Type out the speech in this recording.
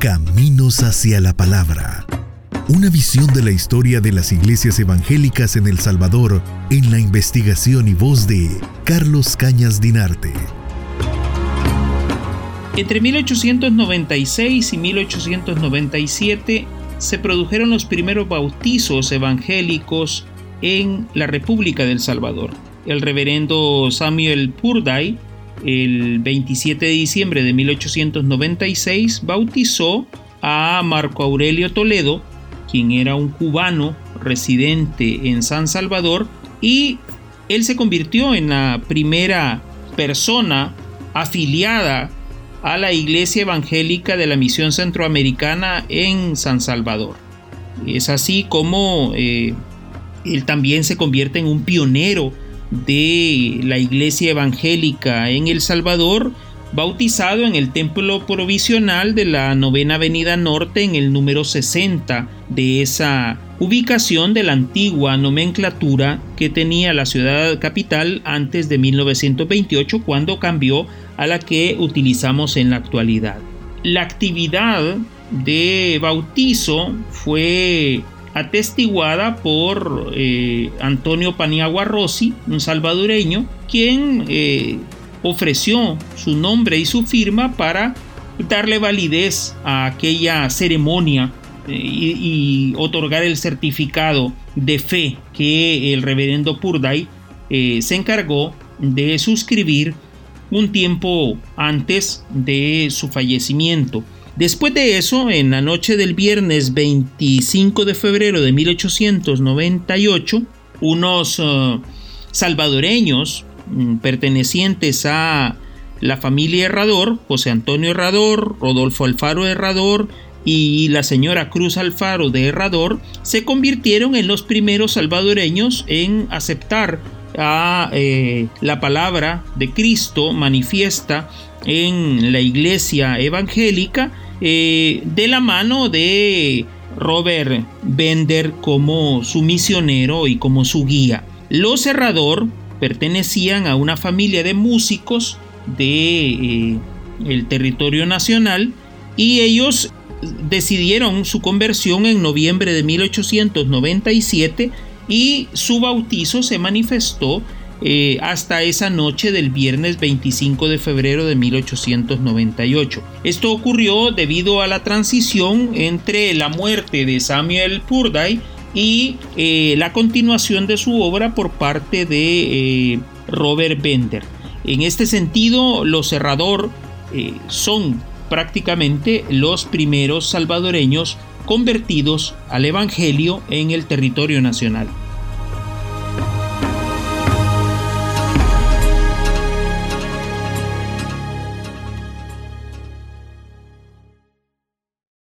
Caminos hacia la Palabra. Una visión de la historia de las iglesias evangélicas en El Salvador en la investigación y voz de Carlos Cañas Dinarte. Entre 1896 y 1897 se produjeron los primeros bautizos evangélicos en la República del Salvador. El reverendo Samuel Purday el 27 de diciembre de 1896 bautizó a Marco Aurelio Toledo, quien era un cubano residente en San Salvador, y él se convirtió en la primera persona afiliada a la Iglesia Evangélica de la Misión Centroamericana en San Salvador. Es así como eh, él también se convierte en un pionero de la iglesia evangélica en El Salvador, bautizado en el templo provisional de la novena avenida norte en el número 60 de esa ubicación de la antigua nomenclatura que tenía la ciudad capital antes de 1928 cuando cambió a la que utilizamos en la actualidad. La actividad de bautizo fue atestiguada por eh, Antonio Paniagua Rossi, un salvadoreño, quien eh, ofreció su nombre y su firma para darle validez a aquella ceremonia eh, y, otorgar el certificado de fe que el reverendo Purday se encargó de suscribir un tiempo antes de su fallecimiento. Después de eso, en la noche del viernes 25 de febrero de 1898, unos uh, salvadoreños mm, pertenecientes a la familia Herrador, José Antonio Herrador, Rodolfo Alfaro Herrador y la señora Cruz Alfaro de Herrador, se convirtieron en los primeros salvadoreños en aceptar a eh, la palabra de Cristo manifiesta en la iglesia evangélica eh, de la mano de Robert Bender como su misionero y como su guía. Los Herrador pertenecían a una familia de músicos de eh, territorio nacional y ellos decidieron su conversión en noviembre de 1897 y su bautizo se manifestó eh, hasta esa noche del viernes 25 de febrero de 1898. Esto ocurrió debido a la transición entre la muerte de Samuel Purday y eh, la continuación de su obra por parte de eh, Robert Bender. En este sentido, los Cerrador son prácticamente los primeros salvadoreños convertidos al Evangelio en el territorio nacional.